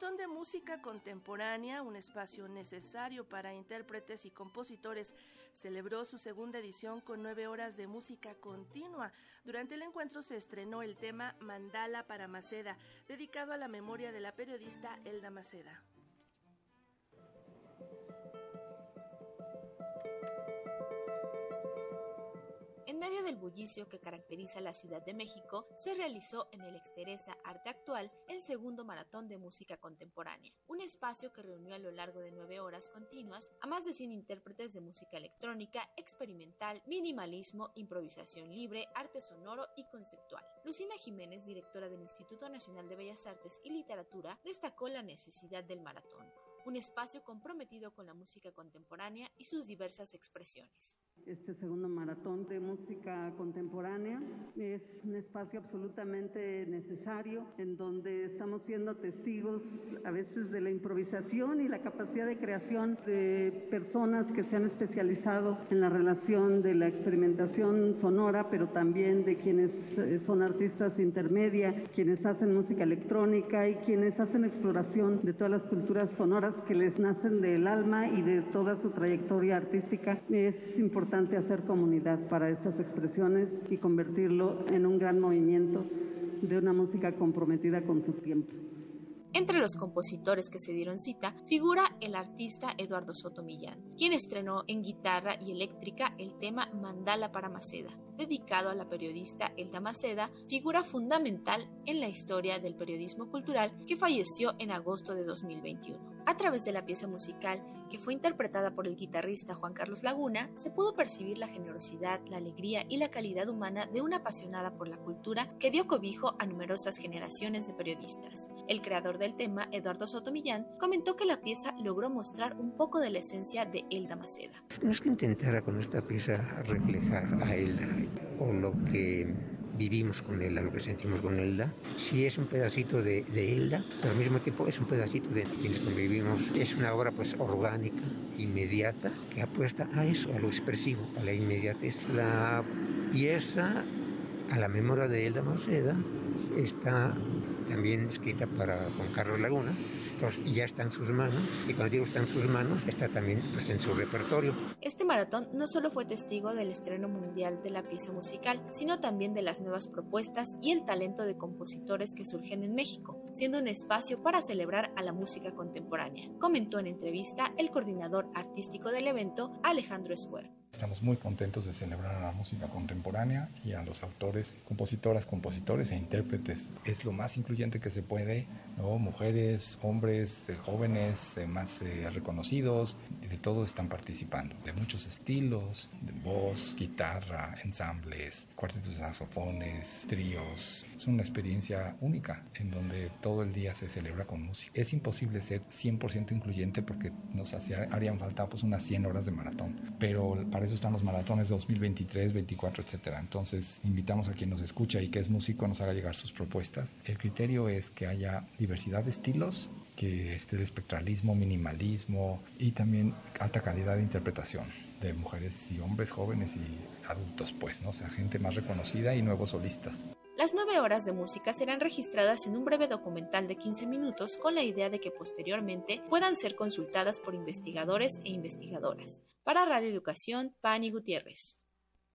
Maratón de Música Contemporánea, un espacio necesario para intérpretes y compositores, celebró su segunda edición con nueve horas de música continua. Durante el encuentro se estrenó el tema Mandala para Maceda, dedicado a la memoria de la periodista Elda Maceda. Medio del bullicio que caracteriza la Ciudad de México, se realizó en el Exteresa Arte Actual el segundo maratón de música contemporánea, un espacio que reunió a lo largo de nueve horas continuas a más de 100 intérpretes de música electrónica, experimental, minimalismo, improvisación libre, arte sonoro y conceptual. Lucina Jiménez, directora del Instituto Nacional de Bellas Artes y Literatura, destacó la necesidad del maratón, un espacio comprometido con la música contemporánea y sus diversas expresiones este segundo maratón de música contemporánea. Espacio absolutamente necesario en donde estamos siendo testigos a veces de la improvisación y la capacidad de creación de personas que se han especializado en la relación de la experimentación sonora, pero también de quienes eh, son artistas intermedia, quienes hacen música electrónica y quienes hacen exploración de todas las culturas sonoras que les nacen del alma y de toda su trayectoria artística. Es importante hacer comunidad para estas expresiones y convertirlo en un gran movimiento de una música comprometida con su tiempo. Entre los compositores que se dieron cita figura el artista Eduardo Soto Millán, quien estrenó en guitarra y eléctrica el tema Mandala para Maceda, dedicado a la periodista Elda Maceda, figura fundamental en la historia del periodismo cultural que falleció en agosto de 2021. A través de la pieza musical, que fue interpretada por el guitarrista Juan Carlos Laguna, se pudo percibir la generosidad, la alegría y la calidad humana de una apasionada por la cultura que dio cobijo a numerosas generaciones de periodistas. El creador del tema, Eduardo Soto Millán, comentó que la pieza logró mostrar un poco de la esencia de Elda Maceda. No es que intentara con esta pieza reflejar a Elda o lo que vivimos con Elda, lo que sentimos con Elda. Sí es un pedacito de, de Elda, pero al mismo tiempo es un pedacito de quienes convivimos. Es una obra pues orgánica, inmediata, que apuesta a eso, a lo expresivo, a la inmediatez. La pieza a la memoria de Elda Maceda está también escrita para Juan Carlos Laguna, y ya está en sus manos, y cuando digo está en sus manos, está también pues, en su repertorio. Este maratón no solo fue testigo del estreno mundial de la pieza musical, sino también de las nuevas propuestas y el talento de compositores que surgen en México, siendo un espacio para celebrar a la música contemporánea, comentó en entrevista el coordinador artístico del evento, Alejandro Escuer. Estamos muy contentos de celebrar a la música contemporánea y a los autores, compositoras, compositores e intérpretes. Es lo más incluyente que se puede, ¿no? mujeres, hombres, eh, jóvenes, eh, más eh, reconocidos, de todo están participando, de muchos estilos, de voz, guitarra, ensambles, cuartetos de saxofones, tríos. Es una experiencia única en donde todo el día se celebra con música. Es imposible ser 100% incluyente porque nos harían falta pues unas 100 horas de maratón, pero para eso están los maratones 2023, 24, etcétera. Entonces, invitamos a quien nos escucha y que es músico nos haga llegar sus propuestas. El criterio es que haya diversidad de estilos, que esté el espectralismo, minimalismo y también alta calidad de interpretación de mujeres y hombres jóvenes y adultos, pues, ¿no? O sea, gente más reconocida y nuevos solistas. Las nueve horas de música serán registradas en un breve documental de 15 minutos con la idea de que posteriormente puedan ser consultadas por investigadores e investigadoras. Para Radio Educación, Pani Gutiérrez.